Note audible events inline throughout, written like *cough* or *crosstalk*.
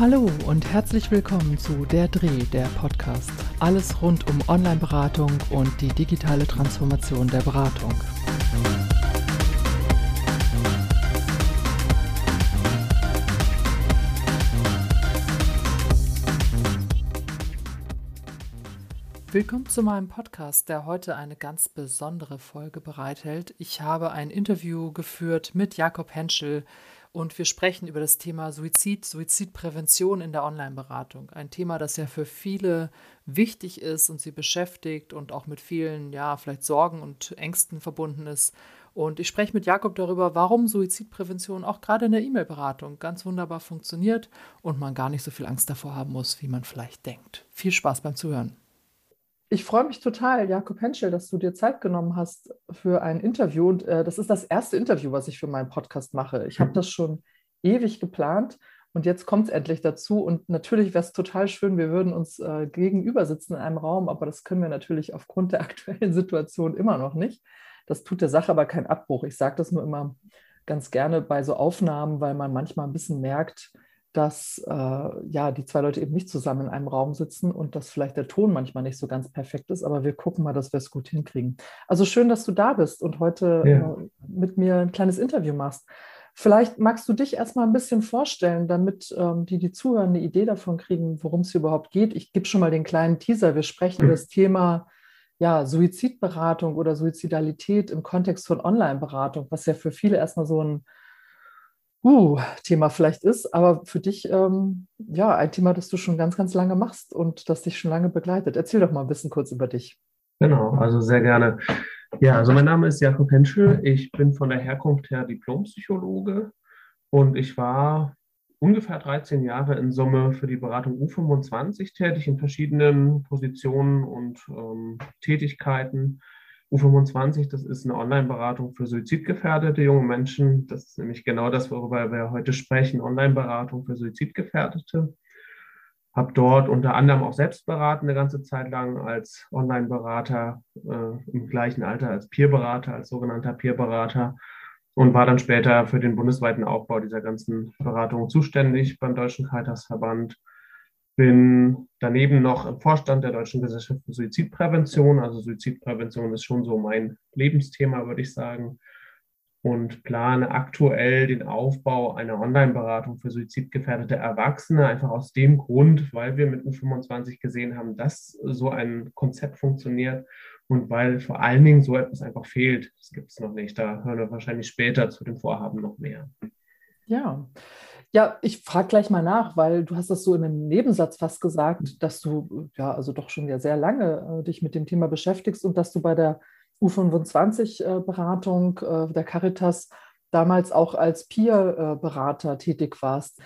Hallo und herzlich willkommen zu Der Dreh, der Podcast. Alles rund um Online-Beratung und die digitale Transformation der Beratung. Willkommen zu meinem Podcast, der heute eine ganz besondere Folge bereithält. Ich habe ein Interview geführt mit Jakob Henschel, und wir sprechen über das Thema Suizid, Suizidprävention in der Online-Beratung. Ein Thema, das ja für viele wichtig ist und sie beschäftigt und auch mit vielen, ja, vielleicht Sorgen und Ängsten verbunden ist. Und ich spreche mit Jakob darüber, warum Suizidprävention auch gerade in der E-Mail-Beratung ganz wunderbar funktioniert und man gar nicht so viel Angst davor haben muss, wie man vielleicht denkt. Viel Spaß beim Zuhören. Ich freue mich total, Jakob Henschel, dass du dir Zeit genommen hast für ein Interview. Und äh, das ist das erste Interview, was ich für meinen Podcast mache. Ich habe das schon ewig geplant und jetzt kommt es endlich dazu. Und natürlich wäre es total schön, wir würden uns äh, gegenüber sitzen in einem Raum, aber das können wir natürlich aufgrund der *laughs* aktuellen Situation immer noch nicht. Das tut der Sache aber keinen Abbruch. Ich sage das nur immer ganz gerne bei so Aufnahmen, weil man manchmal ein bisschen merkt, dass äh, ja die zwei Leute eben nicht zusammen in einem Raum sitzen und dass vielleicht der Ton manchmal nicht so ganz perfekt ist, aber wir gucken mal, dass wir es gut hinkriegen. Also schön, dass du da bist und heute ja. äh, mit mir ein kleines Interview machst. Vielleicht magst du dich erstmal ein bisschen vorstellen, damit ähm, die, die zuhören, eine Idee davon kriegen, worum es überhaupt geht. Ich gebe schon mal den kleinen Teaser. Wir sprechen mhm. über das Thema ja, Suizidberatung oder Suizidalität im Kontext von Online-Beratung, was ja für viele erstmal so ein uh, Thema vielleicht ist, aber für dich ähm, ja ein Thema, das du schon ganz, ganz lange machst und das dich schon lange begleitet. Erzähl doch mal ein bisschen kurz über dich. Genau, also sehr gerne. Ja, also mein Name ist Jakob Henschel. Ich bin von der Herkunft her Diplompsychologe und ich war ungefähr 13 Jahre in Summe für die Beratung U25 tätig in verschiedenen Positionen und ähm, Tätigkeiten. U25, das ist eine Online-Beratung für suizidgefährdete junge Menschen. Das ist nämlich genau das, worüber wir heute sprechen, Online-Beratung für Suizidgefährdete. Habe dort unter anderem auch selbst beraten eine ganze Zeit lang als Online-Berater äh, im gleichen Alter als Peer-Berater, als sogenannter Peer-Berater und war dann später für den bundesweiten Aufbau dieser ganzen Beratung zuständig beim Deutschen Caritasverband bin daneben noch im Vorstand der Deutschen Gesellschaft für Suizidprävention. Also Suizidprävention ist schon so mein Lebensthema, würde ich sagen. Und plane aktuell den Aufbau einer Online-Beratung für suizidgefährdete Erwachsene, einfach aus dem Grund, weil wir mit U25 gesehen haben, dass so ein Konzept funktioniert und weil vor allen Dingen so etwas einfach fehlt. Das gibt es noch nicht. Da hören wir wahrscheinlich später zu dem Vorhaben noch mehr. Ja, ja, ich frage gleich mal nach, weil du hast das so in einem Nebensatz fast gesagt, dass du ja also doch schon ja sehr lange äh, dich mit dem Thema beschäftigst und dass du bei der U25-Beratung äh, äh, der Caritas damals auch als Peer-Berater tätig warst.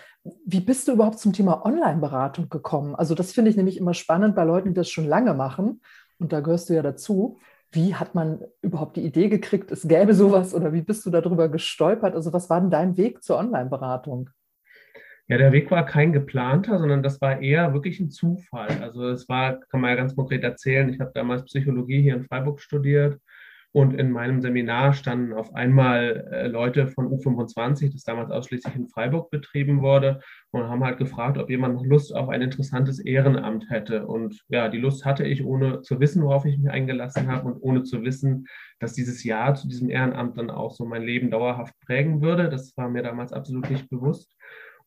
Wie bist du überhaupt zum Thema Online-Beratung gekommen? Also das finde ich nämlich immer spannend bei Leuten, die das schon lange machen. Und da gehörst du ja dazu. Wie hat man überhaupt die Idee gekriegt, es gäbe sowas oder wie bist du darüber gestolpert? Also was war denn dein Weg zur Online-Beratung? Ja, der Weg war kein geplanter, sondern das war eher wirklich ein Zufall. Also es war, kann man ja ganz konkret erzählen, ich habe damals Psychologie hier in Freiburg studiert und in meinem Seminar standen auf einmal äh, Leute von U25, das damals ausschließlich in Freiburg betrieben wurde, und haben halt gefragt, ob jemand noch Lust auf ein interessantes Ehrenamt hätte. Und ja, die Lust hatte ich, ohne zu wissen, worauf ich mich eingelassen habe und ohne zu wissen, dass dieses Ja zu diesem Ehrenamt dann auch so mein Leben dauerhaft prägen würde. Das war mir damals absolut nicht bewusst.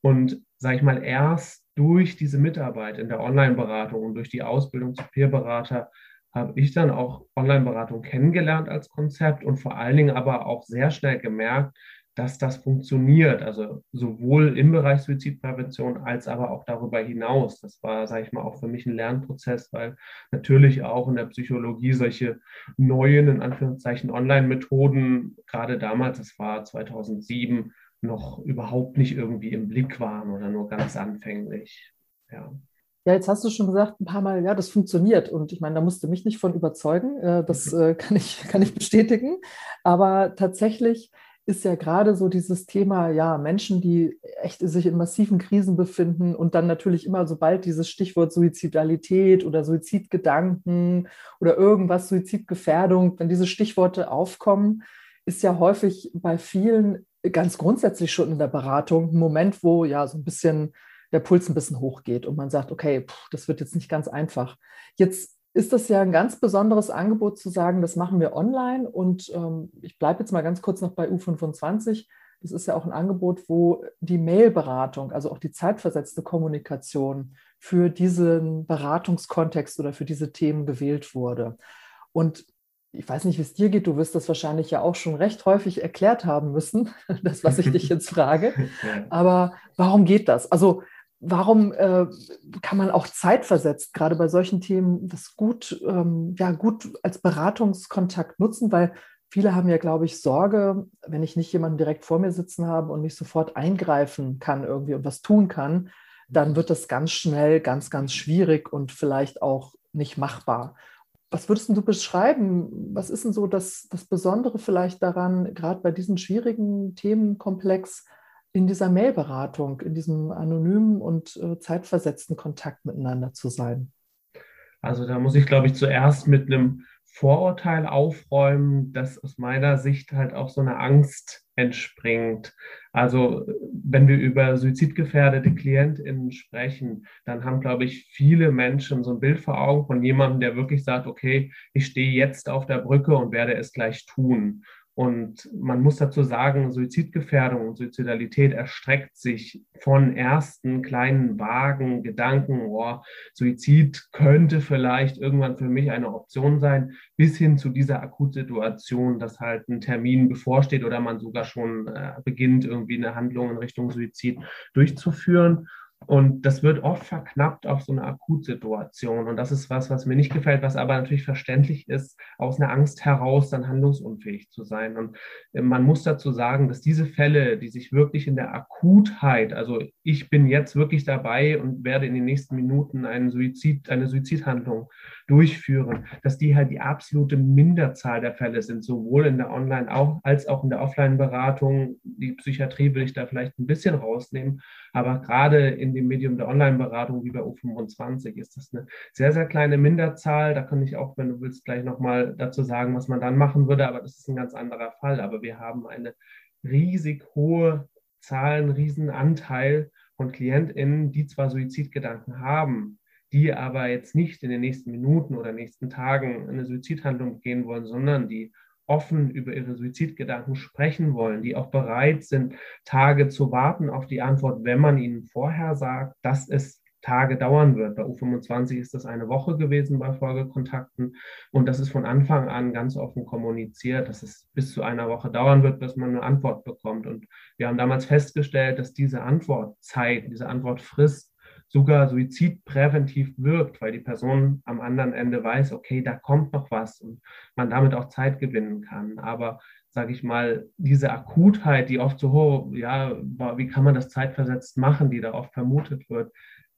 Und sage ich mal, erst durch diese Mitarbeit in der Online-Beratung und durch die Ausbildung zu Peer-Berater habe ich dann auch Online-Beratung kennengelernt als Konzept und vor allen Dingen aber auch sehr schnell gemerkt, dass das funktioniert. Also sowohl im Bereich Suizidprävention als aber auch darüber hinaus. Das war, sage ich mal, auch für mich ein Lernprozess, weil natürlich auch in der Psychologie solche neuen, in Anführungszeichen, Online-Methoden, gerade damals, das war 2007, noch überhaupt nicht irgendwie im Blick waren oder nur ganz anfänglich. Ja. Ja, jetzt hast du schon gesagt, ein paar Mal, ja, das funktioniert. Und ich meine, da musst du mich nicht von überzeugen. Äh, das *laughs* äh, kann ich, kann ich bestätigen. Aber tatsächlich ist ja gerade so dieses Thema, ja, Menschen, die echt sich in massiven Krisen befinden und dann natürlich immer, sobald dieses Stichwort Suizidalität oder Suizidgedanken oder irgendwas, Suizidgefährdung, wenn diese Stichworte aufkommen, ist ja häufig bei vielen ganz grundsätzlich schon in der Beratung ein Moment, wo ja so ein bisschen der Puls ein bisschen hochgeht und man sagt, okay, pff, das wird jetzt nicht ganz einfach. Jetzt ist das ja ein ganz besonderes Angebot zu sagen, das machen wir online. Und ähm, ich bleibe jetzt mal ganz kurz noch bei U25. Das ist ja auch ein Angebot, wo die Mailberatung, also auch die zeitversetzte Kommunikation für diesen Beratungskontext oder für diese Themen gewählt wurde. Und ich weiß nicht, wie es dir geht, du wirst das wahrscheinlich ja auch schon recht häufig erklärt haben müssen, *laughs* das, was ich dich jetzt frage. *laughs* Aber warum geht das? Also warum äh, kann man auch zeitversetzt, gerade bei solchen Themen, das gut, ähm, ja, gut als Beratungskontakt nutzen? Weil viele haben ja, glaube ich, Sorge, wenn ich nicht jemanden direkt vor mir sitzen habe und nicht sofort eingreifen kann irgendwie und was tun kann, dann wird das ganz schnell ganz, ganz schwierig und vielleicht auch nicht machbar. Was würdest du beschreiben? Was ist denn so das, das Besondere vielleicht daran, gerade bei diesem schwierigen Themenkomplex, in dieser Mailberatung, in diesem anonymen und äh, zeitversetzten Kontakt miteinander zu sein? Also da muss ich, glaube ich, zuerst mit einem Vorurteil aufräumen, das aus meiner Sicht halt auch so eine Angst entspringt. Also wenn wir über suizidgefährdete KlientInnen sprechen, dann haben, glaube ich, viele Menschen so ein Bild vor Augen von jemandem, der wirklich sagt, okay, ich stehe jetzt auf der Brücke und werde es gleich tun. Und man muss dazu sagen, Suizidgefährdung und Suizidalität erstreckt sich von ersten kleinen vagen Gedanken, oh, Suizid könnte vielleicht irgendwann für mich eine Option sein, bis hin zu dieser Akutsituation, dass halt ein Termin bevorsteht oder man sogar schon äh, beginnt, irgendwie eine Handlung in Richtung Suizid durchzuführen. Und das wird oft verknappt auf so eine Akutsituation. Und das ist was, was mir nicht gefällt, was aber natürlich verständlich ist, aus einer Angst heraus dann handlungsunfähig zu sein. Und äh, man muss dazu sagen, dass diese Fälle, die sich wirklich in der Akutheit, also ich bin jetzt wirklich dabei und werde in den nächsten Minuten einen Suizid, eine Suizidhandlung durchführen, dass die halt die absolute Minderzahl der Fälle sind, sowohl in der Online- als auch in der Offline-Beratung. Die Psychiatrie will ich da vielleicht ein bisschen rausnehmen, aber gerade in dem Medium der Online-Beratung wie bei U25 ist das eine sehr, sehr kleine Minderzahl. Da kann ich auch, wenn du willst, gleich nochmal dazu sagen, was man dann machen würde, aber das ist ein ganz anderer Fall. Aber wir haben eine riesig hohe Zahl, einen riesen Anteil von KlientInnen, die zwar Suizidgedanken haben, die aber jetzt nicht in den nächsten Minuten oder nächsten Tagen eine Suizidhandlung gehen wollen, sondern die offen über ihre Suizidgedanken sprechen wollen, die auch bereit sind, Tage zu warten auf die Antwort, wenn man ihnen vorher sagt, dass es Tage dauern wird. Bei U25 ist das eine Woche gewesen bei Folgekontakten und das ist von Anfang an ganz offen kommuniziert, dass es bis zu einer Woche dauern wird, bis man eine Antwort bekommt. Und wir haben damals festgestellt, dass diese Antwortzeit, diese Antwortfrist sogar suizidpräventiv wirkt, weil die Person am anderen Ende weiß, okay, da kommt noch was und man damit auch Zeit gewinnen kann. Aber sage ich mal, diese Akutheit, die oft so, oh, ja, wie kann man das zeitversetzt machen, die da oft vermutet wird,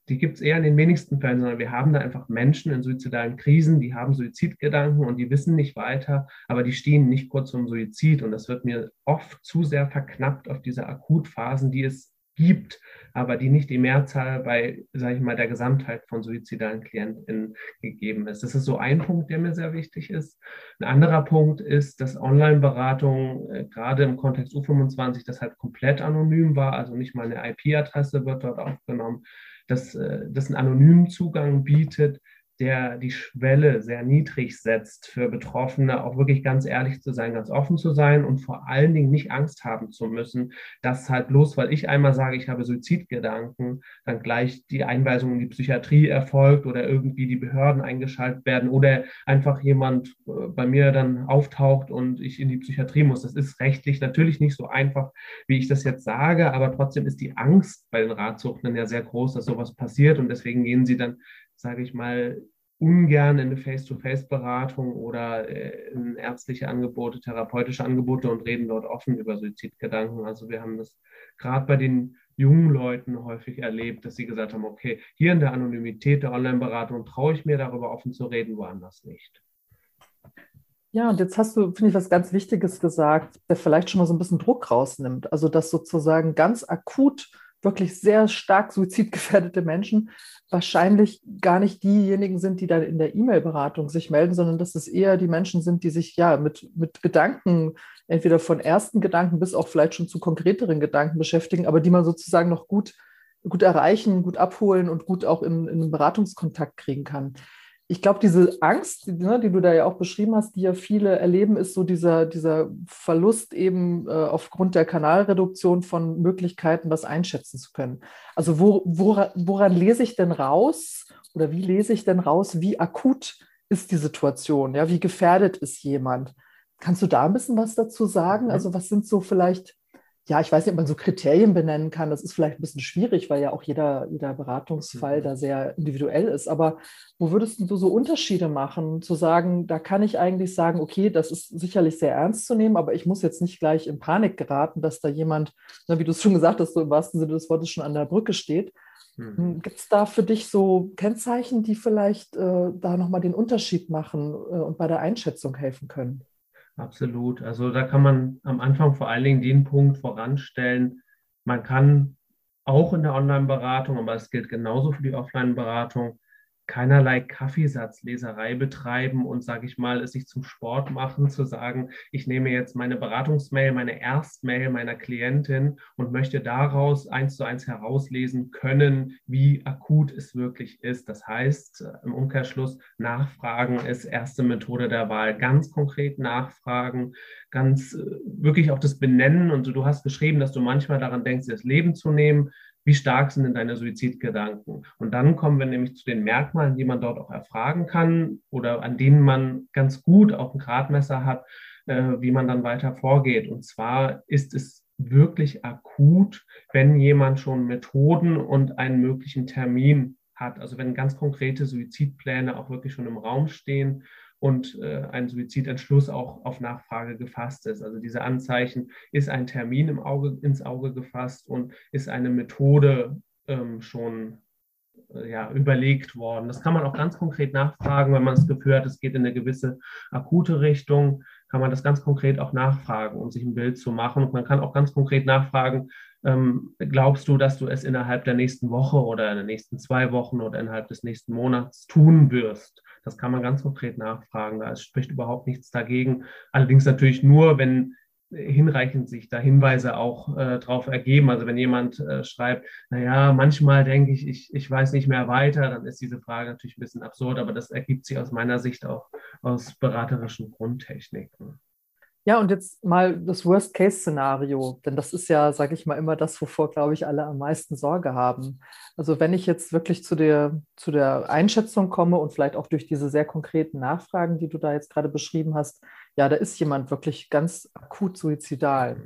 die gibt es eher in den wenigsten Fällen, sondern wir haben da einfach Menschen in suizidalen Krisen, die haben Suizidgedanken und die wissen nicht weiter, aber die stehen nicht kurz zum Suizid. Und das wird mir oft zu sehr verknappt auf diese Akutphasen, die es gibt, aber die nicht die Mehrzahl bei, sage ich mal, der Gesamtheit von suizidalen KlientInnen gegeben ist. Das ist so ein Punkt, der mir sehr wichtig ist. Ein anderer Punkt ist, dass Online-Beratung äh, gerade im Kontext U25 das halt komplett anonym war, also nicht mal eine IP-Adresse wird dort aufgenommen, dass äh, das einen anonymen Zugang bietet, der die Schwelle sehr niedrig setzt für Betroffene, auch wirklich ganz ehrlich zu sein, ganz offen zu sein und vor allen Dingen nicht Angst haben zu müssen, dass halt bloß, weil ich einmal sage, ich habe Suizidgedanken, dann gleich die Einweisung in die Psychiatrie erfolgt oder irgendwie die Behörden eingeschaltet werden oder einfach jemand äh, bei mir dann auftaucht und ich in die Psychiatrie muss. Das ist rechtlich natürlich nicht so einfach, wie ich das jetzt sage, aber trotzdem ist die Angst bei den Ratsuchtenden ja sehr groß, dass sowas passiert und deswegen gehen sie dann sage ich mal, ungern in eine Face-to-Face-Beratung oder äh, in ärztliche Angebote, therapeutische Angebote und reden dort offen über Suizidgedanken. Also wir haben das gerade bei den jungen Leuten häufig erlebt, dass sie gesagt haben, okay, hier in der Anonymität der Online-Beratung traue ich mir darüber offen zu reden, woanders nicht. Ja, und jetzt hast du, finde ich, was ganz Wichtiges gesagt, der vielleicht schon mal so ein bisschen Druck rausnimmt. Also, dass sozusagen ganz akut wirklich sehr stark suizidgefährdete Menschen wahrscheinlich gar nicht diejenigen sind, die dann in der E-Mail-Beratung sich melden, sondern dass es eher die Menschen sind, die sich ja mit, mit Gedanken, entweder von ersten Gedanken bis auch vielleicht schon zu konkreteren Gedanken beschäftigen, aber die man sozusagen noch gut gut erreichen, gut abholen und gut auch in, in Beratungskontakt kriegen kann ich glaube, diese Angst, die, ne, die, du da ja auch beschrieben hast, die ja viele erleben, ist so dieser, dieser Verlust eben äh, aufgrund der Kanalreduktion von Möglichkeiten, das einschätzen zu können. Also wo, woran, woran lese ich denn raus oder wie lese ich denn raus, wie akut ist die Situation? Ja, wie gefährdet ist jemand? Kannst du da ein bisschen was dazu sagen? Mhm. Also was sind so vielleicht ja, ich weiß nicht, ob man so Kriterien benennen kann. Das ist vielleicht ein bisschen schwierig, weil ja auch jeder, jeder Beratungsfall mhm. da sehr individuell ist. Aber wo würdest du so Unterschiede machen, zu sagen, da kann ich eigentlich sagen, okay, das ist sicherlich sehr ernst zu nehmen, aber ich muss jetzt nicht gleich in Panik geraten, dass da jemand, na, wie du es schon gesagt hast, so im wahrsten Sinne des Wortes schon an der Brücke steht. Mhm. Gibt es da für dich so Kennzeichen, die vielleicht äh, da nochmal den Unterschied machen äh, und bei der Einschätzung helfen können? Absolut. Also da kann man am Anfang vor allen Dingen den Punkt voranstellen, man kann auch in der Online-Beratung, aber es gilt genauso für die Offline-Beratung, keinerlei Kaffeesatzleserei betreiben und, sage ich mal, es sich zum Sport machen, zu sagen, ich nehme jetzt meine Beratungsmail, meine Erstmail meiner Klientin und möchte daraus eins zu eins herauslesen können, wie akut es wirklich ist. Das heißt, im Umkehrschluss, Nachfragen ist erste Methode der Wahl. Ganz konkret nachfragen, ganz äh, wirklich auch das Benennen. Und du hast geschrieben, dass du manchmal daran denkst, das Leben zu nehmen wie stark sind denn deine Suizidgedanken? Und dann kommen wir nämlich zu den Merkmalen, die man dort auch erfragen kann oder an denen man ganz gut auch ein Gradmesser hat, äh, wie man dann weiter vorgeht. Und zwar ist es wirklich akut, wenn jemand schon Methoden und einen möglichen Termin hat. Also wenn ganz konkrete Suizidpläne auch wirklich schon im Raum stehen und äh, ein Suizidentschluss auch auf Nachfrage gefasst ist. Also diese Anzeichen, ist ein Termin im Auge, ins Auge gefasst und ist eine Methode ähm, schon äh, ja, überlegt worden. Das kann man auch ganz konkret nachfragen, wenn man das Gefühl hat, es geht in eine gewisse akute Richtung, kann man das ganz konkret auch nachfragen, um sich ein Bild zu machen. Und man kann auch ganz konkret nachfragen, ähm, glaubst du, dass du es innerhalb der nächsten Woche oder in den nächsten zwei Wochen oder innerhalb des nächsten Monats tun wirst? Das kann man ganz konkret nachfragen. Da spricht überhaupt nichts dagegen. Allerdings natürlich nur, wenn hinreichend sich da Hinweise auch äh, drauf ergeben. Also wenn jemand äh, schreibt, naja, manchmal denke ich, ich, ich weiß nicht mehr weiter, dann ist diese Frage natürlich ein bisschen absurd, aber das ergibt sich aus meiner Sicht auch aus beraterischen Grundtechniken. Ja, und jetzt mal das Worst-Case-Szenario, denn das ist ja, sage ich mal, immer das, wovor, glaube ich, alle am meisten Sorge haben. Also wenn ich jetzt wirklich zu der, zu der Einschätzung komme und vielleicht auch durch diese sehr konkreten Nachfragen, die du da jetzt gerade beschrieben hast, ja, da ist jemand wirklich ganz akut suizidal.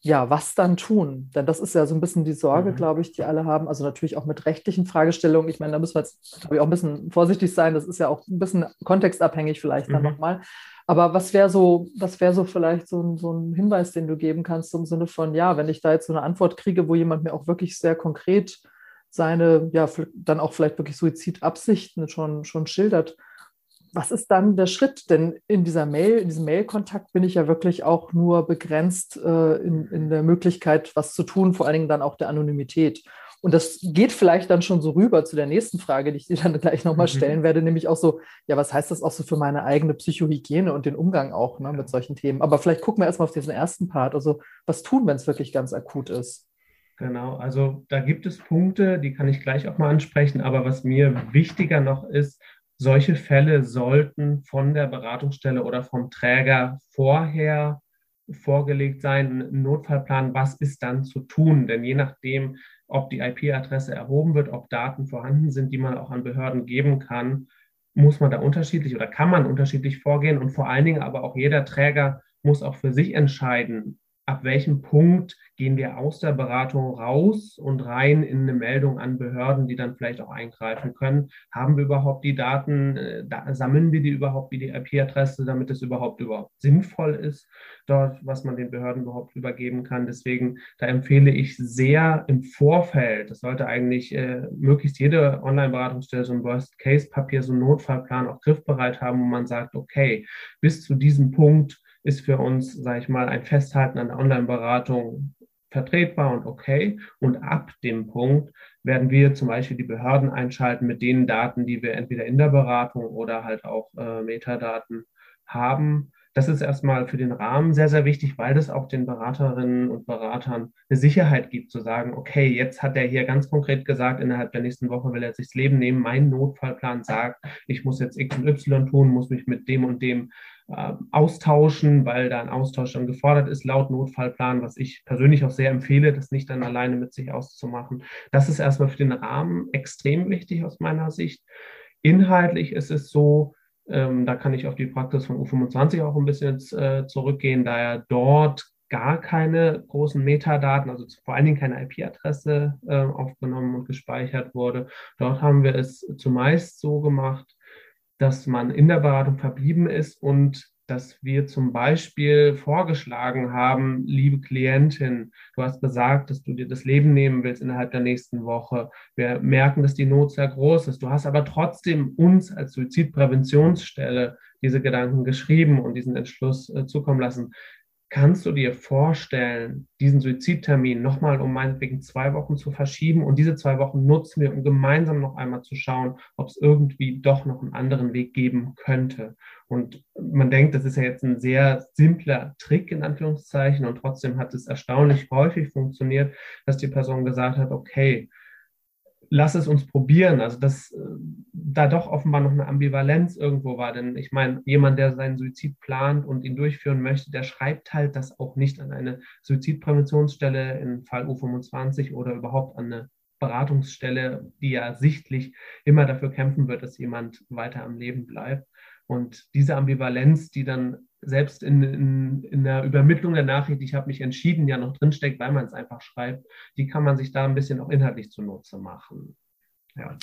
Ja, was dann tun? Denn das ist ja so ein bisschen die Sorge, mhm. glaube ich, die alle haben. Also natürlich auch mit rechtlichen Fragestellungen. Ich meine, da müssen wir jetzt, glaube ich, auch ein bisschen vorsichtig sein. Das ist ja auch ein bisschen kontextabhängig vielleicht dann mhm. nochmal. Aber was wäre so, was wäre so vielleicht so ein, so ein Hinweis, den du geben kannst im Sinne von, ja, wenn ich da jetzt so eine Antwort kriege, wo jemand mir auch wirklich sehr konkret seine, ja, dann auch vielleicht wirklich Suizidabsichten schon, schon schildert, was ist dann der Schritt? Denn in dieser Mail, in diesem Mail-Kontakt bin ich ja wirklich auch nur begrenzt äh, in, in der Möglichkeit, was zu tun, vor allen Dingen dann auch der Anonymität. Und das geht vielleicht dann schon so rüber zu der nächsten Frage, die ich dir dann gleich nochmal mhm. stellen werde, nämlich auch so, ja, was heißt das auch so für meine eigene Psychohygiene und den Umgang auch ne, mit solchen Themen? Aber vielleicht gucken wir erstmal auf diesen ersten Part. Also, was tun, wenn es wirklich ganz akut ist? Genau, also da gibt es Punkte, die kann ich gleich auch mal ansprechen, aber was mir wichtiger noch ist, solche Fälle sollten von der Beratungsstelle oder vom Träger vorher vorgelegt sein, ein Notfallplan, was ist dann zu tun? Denn je nachdem, ob die IP-Adresse erhoben wird, ob Daten vorhanden sind, die man auch an Behörden geben kann, muss man da unterschiedlich oder kann man unterschiedlich vorgehen und vor allen Dingen aber auch jeder Träger muss auch für sich entscheiden, ab welchem Punkt gehen wir aus der Beratung raus und rein in eine Meldung an Behörden, die dann vielleicht auch eingreifen können. Haben wir überhaupt die Daten, äh, da, sammeln wir die überhaupt wie die IP-Adresse, damit es überhaupt überhaupt sinnvoll ist, dort, was man den Behörden überhaupt übergeben kann. Deswegen, da empfehle ich sehr im Vorfeld, das sollte eigentlich äh, möglichst jede Online-Beratungsstelle so ein Worst-Case-Papier, so einen Notfallplan auch griffbereit haben, wo man sagt, okay, bis zu diesem Punkt ist für uns, sage ich mal, ein Festhalten an der Online-Beratung vertretbar und okay. Und ab dem Punkt werden wir zum Beispiel die Behörden einschalten mit den Daten, die wir entweder in der Beratung oder halt auch äh, Metadaten haben. Das ist erstmal für den Rahmen sehr, sehr wichtig, weil das auch den Beraterinnen und Beratern eine Sicherheit gibt, zu sagen, okay, jetzt hat er hier ganz konkret gesagt, innerhalb der nächsten Woche will er sich das Leben nehmen. Mein Notfallplan sagt, ich muss jetzt X und Y tun, muss mich mit dem und dem äh, austauschen, weil da ein Austausch dann gefordert ist, laut Notfallplan, was ich persönlich auch sehr empfehle, das nicht dann alleine mit sich auszumachen. Das ist erstmal für den Rahmen extrem wichtig aus meiner Sicht. Inhaltlich ist es so, ähm, da kann ich auf die Praxis von U25 auch ein bisschen äh, zurückgehen, da ja dort gar keine großen Metadaten, also vor allen Dingen keine IP-Adresse äh, aufgenommen und gespeichert wurde. Dort haben wir es zumeist so gemacht, dass man in der Beratung verblieben ist und dass wir zum Beispiel vorgeschlagen haben, liebe Klientin, du hast gesagt, dass du dir das Leben nehmen willst innerhalb der nächsten Woche. Wir merken, dass die Not sehr groß ist. Du hast aber trotzdem uns als Suizidpräventionsstelle diese Gedanken geschrieben und diesen Entschluss äh, zukommen lassen. Kannst du dir vorstellen, diesen Suizidtermin nochmal um meinetwegen zwei Wochen zu verschieben und diese zwei Wochen nutzen wir, um gemeinsam noch einmal zu schauen, ob es irgendwie doch noch einen anderen Weg geben könnte? Und man denkt, das ist ja jetzt ein sehr simpler Trick in Anführungszeichen und trotzdem hat es erstaunlich häufig funktioniert, dass die Person gesagt hat, okay, lass es uns probieren. Also dass äh, da doch offenbar noch eine Ambivalenz irgendwo war. Denn ich meine, jemand, der seinen Suizid plant und ihn durchführen möchte, der schreibt halt das auch nicht an eine Suizidpräventionsstelle im Fall U25 oder überhaupt an eine Beratungsstelle, die ja sichtlich immer dafür kämpfen wird, dass jemand weiter am Leben bleibt. Und diese Ambivalenz, die dann selbst in, in, in der Übermittlung der Nachricht, ich habe mich entschieden, ja noch drinsteckt, weil man es einfach schreibt, die kann man sich da ein bisschen auch inhaltlich zunutze machen. Ja.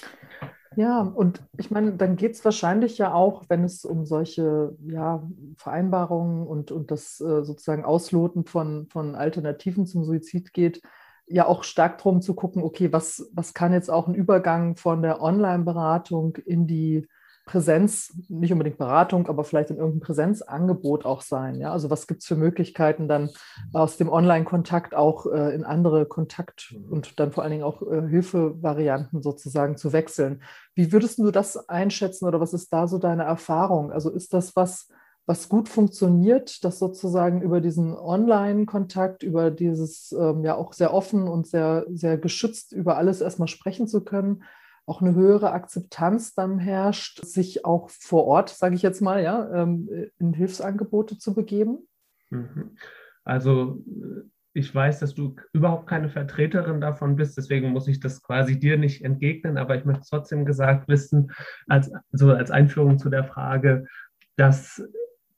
Ja, und ich meine, dann geht es wahrscheinlich ja auch, wenn es um solche ja, Vereinbarungen und, und das äh, sozusagen Ausloten von, von Alternativen zum Suizid geht, ja auch stark darum zu gucken, okay, was, was kann jetzt auch ein Übergang von der Online-Beratung in die Präsenz, nicht unbedingt Beratung, aber vielleicht in irgendeinem Präsenzangebot auch sein. Ja? Also was gibt es für Möglichkeiten, dann aus dem Online-Kontakt auch äh, in andere Kontakt- und dann vor allen Dingen auch äh, Hilfevarianten sozusagen zu wechseln. Wie würdest du das einschätzen oder was ist da so deine Erfahrung? Also ist das was, was gut funktioniert, das sozusagen über diesen Online-Kontakt, über dieses ähm, ja auch sehr offen und sehr, sehr geschützt über alles erstmal sprechen zu können? Auch eine höhere Akzeptanz dann herrscht, sich auch vor Ort, sage ich jetzt mal, ja, ähm, in Hilfsangebote zu begeben? Mhm. Also äh, ich weiß, dass du überhaupt keine Vertreterin davon bist, deswegen muss ich das quasi dir nicht entgegnen, aber ich möchte trotzdem gesagt wissen, als, also als Einführung zu der Frage, dass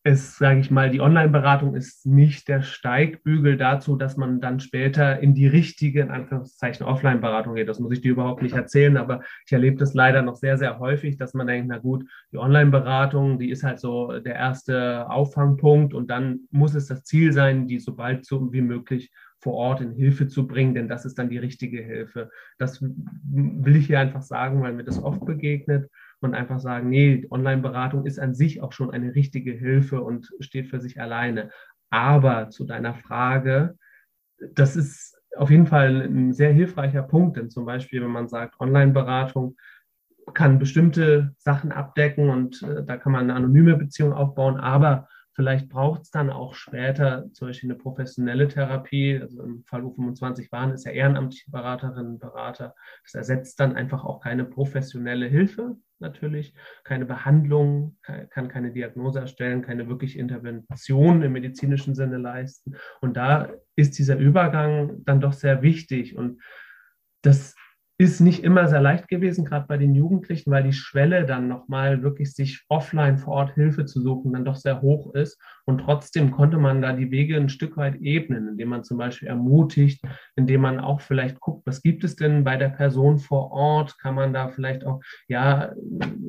ist, sage ich mal, die Online-Beratung ist nicht der Steigbügel dazu, dass man dann später in die richtige, in Anführungszeichen, Offline-Beratung geht. Das muss ich dir überhaupt nicht erzählen, aber ich erlebe das leider noch sehr, sehr häufig, dass man denkt, na gut, die Online-Beratung, die ist halt so der erste Auffangpunkt und dann muss es das Ziel sein, die so bald so wie möglich vor Ort in Hilfe zu bringen, denn das ist dann die richtige Hilfe. Das will ich hier einfach sagen, weil mir das oft begegnet und einfach sagen, nee, Online-Beratung ist an sich auch schon eine richtige Hilfe und steht für sich alleine. Aber zu deiner Frage, das ist auf jeden Fall ein sehr hilfreicher Punkt, denn zum Beispiel, wenn man sagt, Online-Beratung kann bestimmte Sachen abdecken und äh, da kann man eine anonyme Beziehung aufbauen, aber Vielleicht braucht es dann auch später zum Beispiel eine professionelle Therapie. Also im Fall U25 waren es ja ehrenamtliche Beraterinnen und Berater. Das ersetzt dann einfach auch keine professionelle Hilfe natürlich, keine Behandlung, kann keine Diagnose erstellen, keine wirkliche Intervention im medizinischen Sinne leisten. Und da ist dieser Übergang dann doch sehr wichtig. Und das ist nicht immer sehr leicht gewesen, gerade bei den Jugendlichen, weil die Schwelle dann nochmal wirklich sich offline vor Ort Hilfe zu suchen dann doch sehr hoch ist. Und trotzdem konnte man da die Wege ein Stück weit ebnen, indem man zum Beispiel ermutigt, indem man auch vielleicht guckt, was gibt es denn bei der Person vor Ort? Kann man da vielleicht auch, ja,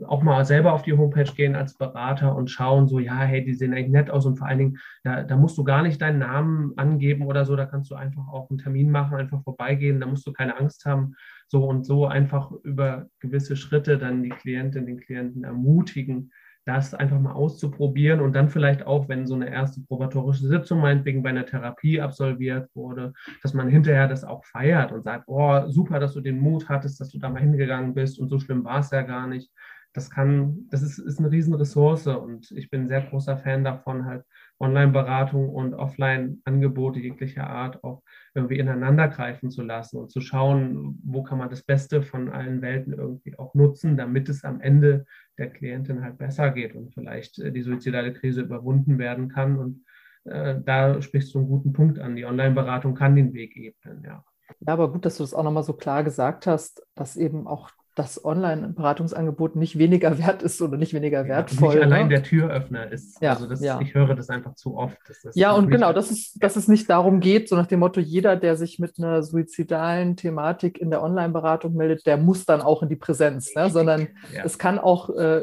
auch mal selber auf die Homepage gehen als Berater und schauen, so, ja, hey, die sehen eigentlich nett aus und vor allen Dingen, da, da musst du gar nicht deinen Namen angeben oder so, da kannst du einfach auch einen Termin machen, einfach vorbeigehen, da musst du keine Angst haben so und so einfach über gewisse Schritte dann die Klientin, den Klienten ermutigen, das einfach mal auszuprobieren und dann vielleicht auch, wenn so eine erste probatorische Sitzung meinetwegen bei einer Therapie absolviert wurde, dass man hinterher das auch feiert und sagt, oh, super, dass du den Mut hattest, dass du da mal hingegangen bist und so schlimm war es ja gar nicht. das kann, das ist, ist eine Riesenressource und ich bin ein sehr großer Fan davon, halt Online-Beratung und Offline-Angebote jeglicher Art auch irgendwie ineinander greifen zu lassen und zu schauen, wo kann man das Beste von allen Welten irgendwie auch nutzen, damit es am Ende der Klientin halt besser geht und vielleicht äh, die suizidale Krise überwunden werden kann. Und äh, da sprichst du einen guten Punkt an. Die Online-Beratung kann den Weg ebnen, ja. Ja, aber gut, dass du das auch nochmal so klar gesagt hast, dass eben auch das Online-Beratungsangebot nicht weniger wert ist oder nicht weniger wertvoll. nicht allein ne? der Türöffner ist. Ja, also das, ja. ich höre das einfach zu oft. Das ja, und genau, dass es, dass es nicht darum geht, so nach dem Motto, jeder, der sich mit einer suizidalen Thematik in der Online-Beratung meldet, der muss dann auch in die Präsenz, ne? sondern ja. es kann auch äh,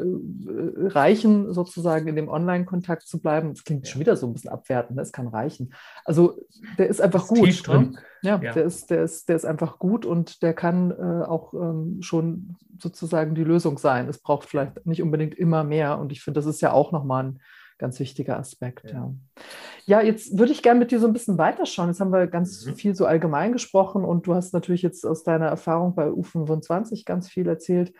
reichen, sozusagen in dem Online-Kontakt zu bleiben. Das klingt schon wieder so ein bisschen abwertend, ne? es kann reichen. Also der ist einfach gut. Tief drin. Ne? Ja, ja, Der, ist, der, ist, der ist einfach gut und der kann äh, auch ähm, schon sozusagen die Lösung sein. Es braucht vielleicht nicht unbedingt immer mehr und ich finde, das ist ja auch nochmal ein ganz wichtiger Aspekt. Ja, ja. ja jetzt würde ich gerne mit dir so ein bisschen weiterschauen. Jetzt haben wir ganz mhm. viel so allgemein gesprochen und du hast natürlich jetzt aus deiner Erfahrung bei U25 ganz viel erzählt.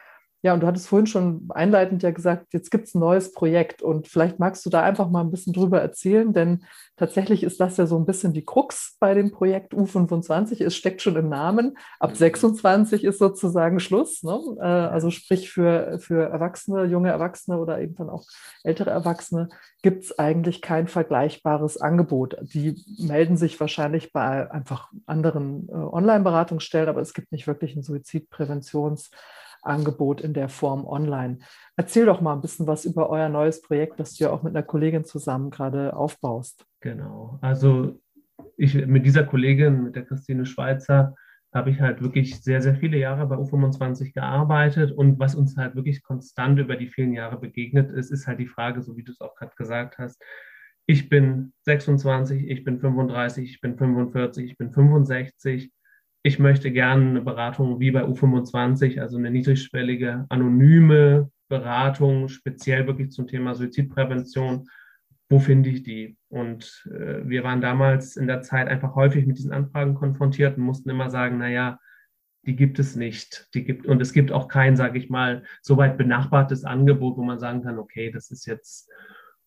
Ja, und du hattest vorhin schon einleitend ja gesagt, jetzt gibt es ein neues Projekt und vielleicht magst du da einfach mal ein bisschen drüber erzählen, denn tatsächlich ist das ja so ein bisschen die Krux bei dem Projekt U25. Es steckt schon im Namen. Ab 26 mhm. ist sozusagen Schluss. Ne? Äh, also sprich für, für Erwachsene, junge Erwachsene oder eben dann auch ältere Erwachsene gibt es eigentlich kein vergleichbares Angebot. Die melden sich wahrscheinlich bei einfach anderen äh, Online-Beratungsstellen, aber es gibt nicht wirklich ein Suizidpräventions- Angebot in der Form online. Erzähl doch mal ein bisschen was über euer neues Projekt, das du ja auch mit einer Kollegin zusammen gerade aufbaust. Genau. Also ich mit dieser Kollegin, mit der Christine Schweizer, habe ich halt wirklich sehr, sehr viele Jahre bei U25 gearbeitet. Und was uns halt wirklich konstant über die vielen Jahre begegnet ist, ist halt die Frage, so wie du es auch gerade gesagt hast, ich bin 26, ich bin 35, ich bin 45, ich bin 65 ich möchte gerne eine Beratung wie bei U25, also eine niedrigschwellige, anonyme Beratung, speziell wirklich zum Thema Suizidprävention. Wo finde ich die? Und äh, wir waren damals in der Zeit einfach häufig mit diesen Anfragen konfrontiert und mussten immer sagen, naja, die gibt es nicht. Die gibt, und es gibt auch kein, sage ich mal, so weit benachbartes Angebot, wo man sagen kann, okay, das ist jetzt,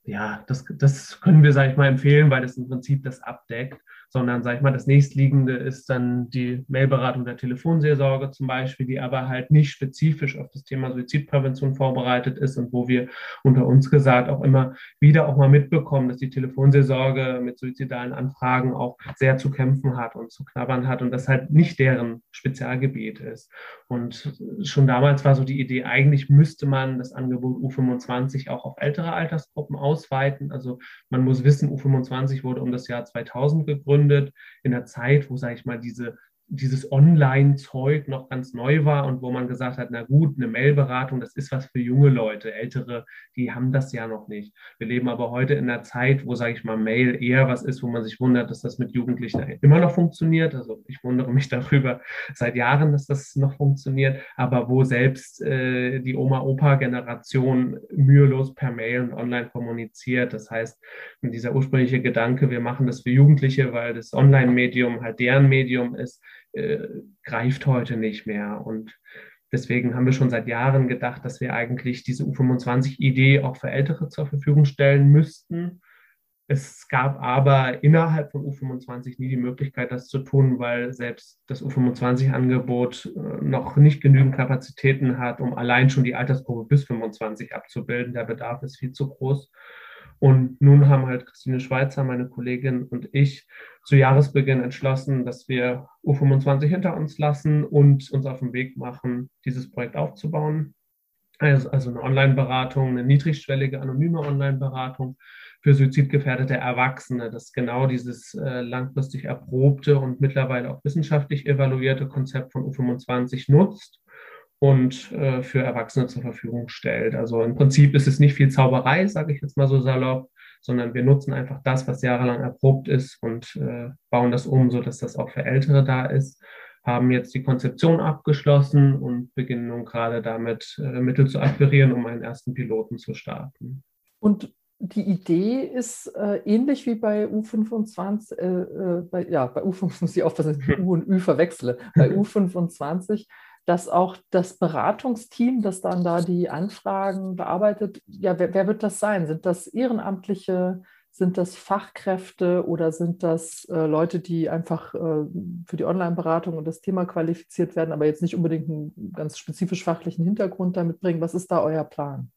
ja, das, das können wir, sage ich mal, empfehlen, weil das im Prinzip das abdeckt sondern, sag ich mal, das nächstliegende ist dann die Mailberatung der Telefonseelsorge zum Beispiel, die aber halt nicht spezifisch auf das Thema Suizidprävention vorbereitet ist und wo wir unter uns gesagt auch immer wieder auch mal mitbekommen, dass die Telefonseelsorge mit suizidalen Anfragen auch sehr zu kämpfen hat und zu knabbern hat und das halt nicht deren Spezialgebiet ist. Und schon damals war so die Idee, eigentlich müsste man das Angebot U25 auch auf ältere Altersgruppen ausweiten. Also man muss wissen, U25 wurde um das Jahr 2000 gegründet in der Zeit, wo, sage ich mal, diese dieses Online-Zeug noch ganz neu war und wo man gesagt hat, na gut, eine Mailberatung, das ist was für junge Leute. Ältere, die haben das ja noch nicht. Wir leben aber heute in einer Zeit, wo, sage ich mal, Mail eher was ist, wo man sich wundert, dass das mit Jugendlichen immer noch funktioniert. Also ich wundere mich *laughs* darüber seit Jahren, dass das noch funktioniert, aber wo selbst äh, die Oma-Opa-Generation mühelos per Mail und online kommuniziert. Das heißt, dieser ursprüngliche Gedanke, wir machen das für Jugendliche, weil das Online-Medium halt deren Medium ist, äh, greift heute nicht mehr. Und deswegen haben wir schon seit Jahren gedacht, dass wir eigentlich diese U25-Idee auch für Ältere zur Verfügung stellen müssten. Es gab aber innerhalb von U25 nie die Möglichkeit, das zu tun, weil selbst das U25-Angebot äh, noch nicht genügend Kapazitäten hat, um allein schon die Altersgruppe bis 25 abzubilden. Der Bedarf ist viel zu groß. Und nun haben halt Christine Schweizer, meine Kollegin und ich zu Jahresbeginn entschlossen, dass wir U25 hinter uns lassen und uns auf den Weg machen, dieses Projekt aufzubauen. Also, also eine Online-Beratung, eine niedrigschwellige, anonyme Online-Beratung für suizidgefährdete Erwachsene, das genau dieses äh, langfristig erprobte und mittlerweile auch wissenschaftlich evaluierte Konzept von U25 nutzt und äh, für Erwachsene zur Verfügung stellt. Also im Prinzip ist es nicht viel Zauberei, sage ich jetzt mal so salopp, sondern wir nutzen einfach das, was jahrelang erprobt ist und äh, bauen das um, sodass das auch für Ältere da ist haben jetzt die Konzeption abgeschlossen und beginnen nun gerade damit, äh, Mittel zu akquirieren, um einen ersten Piloten zu starten. Und die Idee ist äh, ähnlich wie bei U25, äh, äh, bei, ja, bei U25, aufpassen, U und Ü verwechsle, bei *laughs* U25 dass auch das Beratungsteam, das dann da die Anfragen bearbeitet, ja, wer, wer wird das sein? Sind das Ehrenamtliche? Sind das Fachkräfte oder sind das äh, Leute, die einfach äh, für die Online-Beratung und das Thema qualifiziert werden, aber jetzt nicht unbedingt einen ganz spezifisch fachlichen Hintergrund damit bringen? Was ist da euer Plan?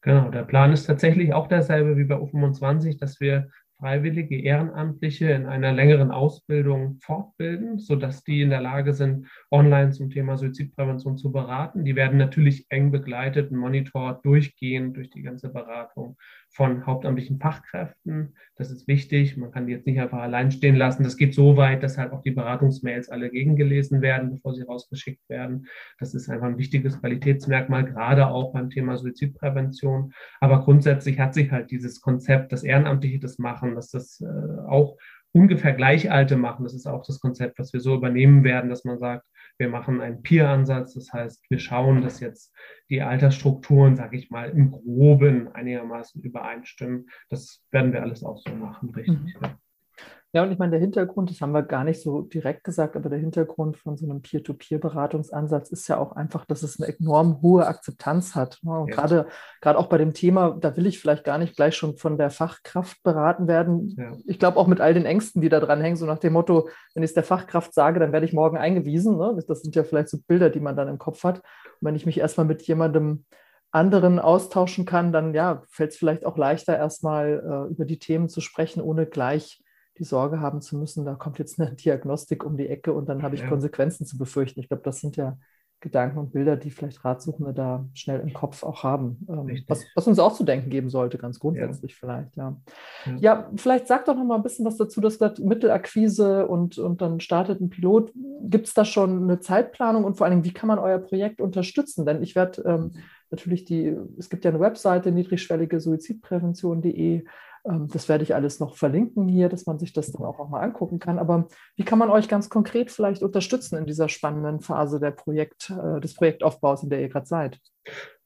Genau, der Plan ist tatsächlich auch derselbe wie bei U25, dass wir Freiwillige, Ehrenamtliche in einer längeren Ausbildung fortbilden, sodass die in der Lage sind, online zum Thema Suizidprävention zu beraten. Die werden natürlich eng begleitet und monitort durchgehend durch die ganze Beratung von hauptamtlichen Fachkräften. Das ist wichtig. Man kann die jetzt nicht einfach allein stehen lassen. Das geht so weit, dass halt auch die Beratungsmails alle gegengelesen werden, bevor sie rausgeschickt werden. Das ist einfach ein wichtiges Qualitätsmerkmal, gerade auch beim Thema Suizidprävention. Aber grundsätzlich hat sich halt dieses Konzept, das Ehrenamtliche das machen, dass das äh, auch ungefähr gleich alte machen. Das ist auch das Konzept, was wir so übernehmen werden, dass man sagt, wir machen einen Peer-Ansatz. Das heißt, wir schauen, dass jetzt die Altersstrukturen, sage ich mal, im Groben einigermaßen übereinstimmen. Das werden wir alles auch so machen, richtig. Mhm. Ja. Und ich meine, der Hintergrund, das haben wir gar nicht so direkt gesagt, aber der Hintergrund von so einem Peer-to-Peer-Beratungsansatz ist ja auch einfach, dass es eine enorm hohe Akzeptanz hat. Ne? Und ja. gerade, gerade auch bei dem Thema, da will ich vielleicht gar nicht gleich schon von der Fachkraft beraten werden. Ja. Ich glaube auch mit all den Ängsten, die da dran hängen, so nach dem Motto, wenn ich es der Fachkraft sage, dann werde ich morgen eingewiesen. Ne? Das sind ja vielleicht so Bilder, die man dann im Kopf hat. Und wenn ich mich erstmal mit jemandem anderen austauschen kann, dann ja, fällt es vielleicht auch leichter, erstmal äh, über die Themen zu sprechen, ohne gleich die Sorge haben zu müssen, da kommt jetzt eine *laughs* Diagnostik um die Ecke und dann habe ich ja. Konsequenzen zu befürchten. Ich glaube, das sind ja Gedanken und Bilder, die vielleicht Ratsuchende da schnell im Kopf auch haben. Ähm, was, was, uns auch zu denken geben sollte, ganz grundsätzlich ja. vielleicht, ja. ja. ja. vielleicht sag doch noch mal ein bisschen was dazu, dass das Mittelakquise und, und dann startet ein Pilot. Gibt es da schon eine Zeitplanung und vor allen Dingen, wie kann man euer Projekt unterstützen? Denn ich werde ähm, natürlich die, es gibt ja eine Webseite, niedrigschwellige Suizidprävention.de. Ähm, das werde ich alles noch verlinken hier, dass man sich das dann auch mal angucken kann. Aber wie kann man euch ganz konkret vielleicht unterstützen in dieser spannenden Phase der Projekt, äh, des Projektaufbaus, in der ihr gerade seid?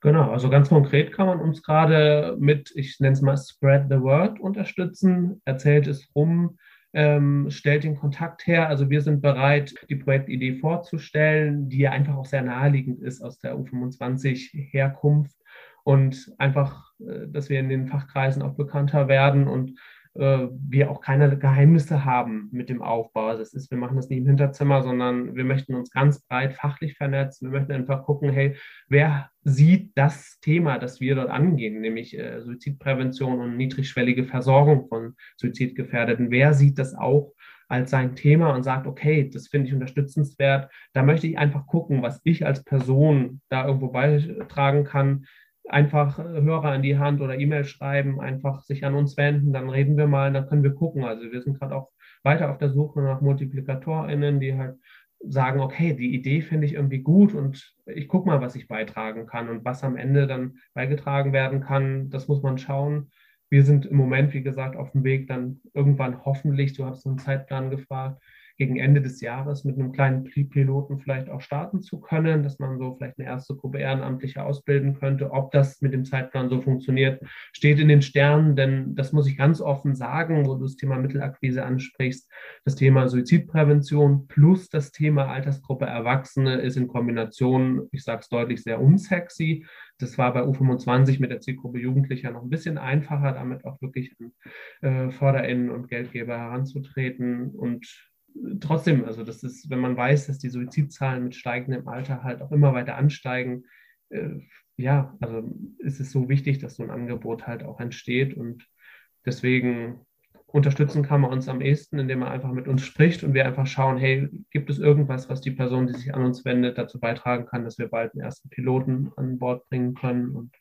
Genau, also ganz konkret kann man uns gerade mit, ich nenne es mal Spread the Word unterstützen, erzählt es rum, ähm, stellt den Kontakt her. Also wir sind bereit, die Projektidee vorzustellen, die ja einfach auch sehr naheliegend ist aus der U25-Herkunft und einfach, äh, dass wir in den Fachkreisen auch bekannter werden und wir auch keine Geheimnisse haben mit dem Aufbau. Das ist, wir machen das nicht im Hinterzimmer, sondern wir möchten uns ganz breit fachlich vernetzen. Wir möchten einfach gucken, hey, wer sieht das Thema, das wir dort angehen, nämlich äh, Suizidprävention und niedrigschwellige Versorgung von Suizidgefährdeten. Wer sieht das auch als sein Thema und sagt, okay, das finde ich unterstützenswert. Da möchte ich einfach gucken, was ich als Person da irgendwo beitragen kann, einfach äh, Hörer in die Hand oder E-Mail schreiben, einfach sich an uns wenden, dann reden wir mal, dann können wir gucken. Also wir sind gerade auch weiter auf der Suche nach MultiplikatorInnen, die halt sagen, okay, die Idee finde ich irgendwie gut und ich gucke mal, was ich beitragen kann und was am Ende dann beigetragen werden kann, das muss man schauen. Wir sind im Moment, wie gesagt, auf dem Weg, dann irgendwann hoffentlich, du hast einen Zeitplan gefragt, gegen Ende des Jahres mit einem kleinen Piloten vielleicht auch starten zu können, dass man so vielleicht eine erste Gruppe Ehrenamtliche ausbilden könnte. Ob das mit dem Zeitplan so funktioniert, steht in den Sternen, denn das muss ich ganz offen sagen, wo du das Thema Mittelakquise ansprichst. Das Thema Suizidprävention plus das Thema Altersgruppe Erwachsene ist in Kombination, ich sage es deutlich, sehr unsexy. Das war bei U25 mit der Zielgruppe Jugendlicher noch ein bisschen einfacher, damit auch wirklich an äh, FörderInnen und Geldgeber heranzutreten. Und trotzdem, also das ist, wenn man weiß, dass die Suizidzahlen mit steigendem Alter halt auch immer weiter ansteigen, äh, ja, also ist es so wichtig, dass so ein Angebot halt auch entsteht und deswegen unterstützen kann man uns am ehesten, indem man einfach mit uns spricht und wir einfach schauen, hey, gibt es irgendwas, was die Person, die sich an uns wendet, dazu beitragen kann, dass wir bald einen ersten Piloten an Bord bringen können und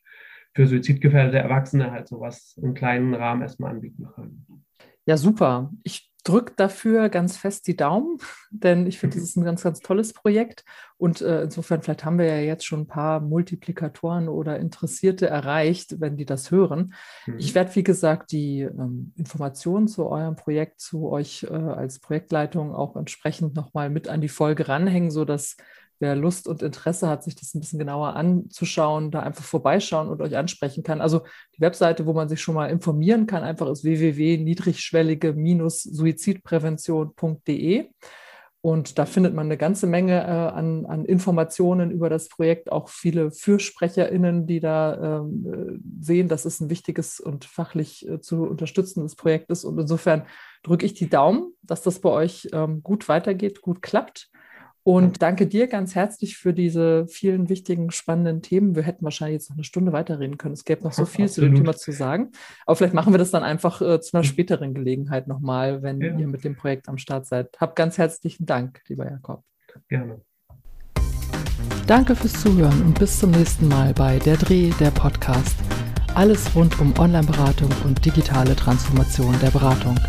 für suizidgefährdete Erwachsene halt sowas im kleinen Rahmen erstmal anbieten können. Ja, super. Ich drücke dafür ganz fest die Daumen, *laughs* denn ich finde, das ist ein ganz, ganz tolles Projekt. Und äh, insofern, vielleicht haben wir ja jetzt schon ein paar Multiplikatoren oder Interessierte erreicht, wenn die das hören. Mhm. Ich werde, wie gesagt, die ähm, Informationen zu eurem Projekt, zu euch äh, als Projektleitung auch entsprechend nochmal mit an die Folge ranhängen, sodass wer Lust und Interesse hat, sich das ein bisschen genauer anzuschauen, da einfach vorbeischauen und euch ansprechen kann. Also die Webseite, wo man sich schon mal informieren kann, einfach ist www.niedrigschwellige-suizidprävention.de. Und da findet man eine ganze Menge äh, an, an, Informationen über das Projekt, auch viele FürSprecherInnen, die da ähm, sehen, dass es ein wichtiges und fachlich äh, zu unterstützendes Projekt ist. Und insofern drücke ich die Daumen, dass das bei euch ähm, gut weitergeht, gut klappt. Und danke dir ganz herzlich für diese vielen wichtigen, spannenden Themen. Wir hätten wahrscheinlich jetzt noch eine Stunde weiterreden können. Es gäbe noch so viel Absolut. zu dem Thema zu sagen. Aber vielleicht machen wir das dann einfach äh, zu einer späteren Gelegenheit nochmal, wenn ja. ihr mit dem Projekt am Start seid. Hab ganz herzlichen Dank, lieber Jakob. Gerne. Danke fürs Zuhören und bis zum nächsten Mal bei Der Dreh, der Podcast. Alles rund um Online-Beratung und digitale Transformation der Beratung.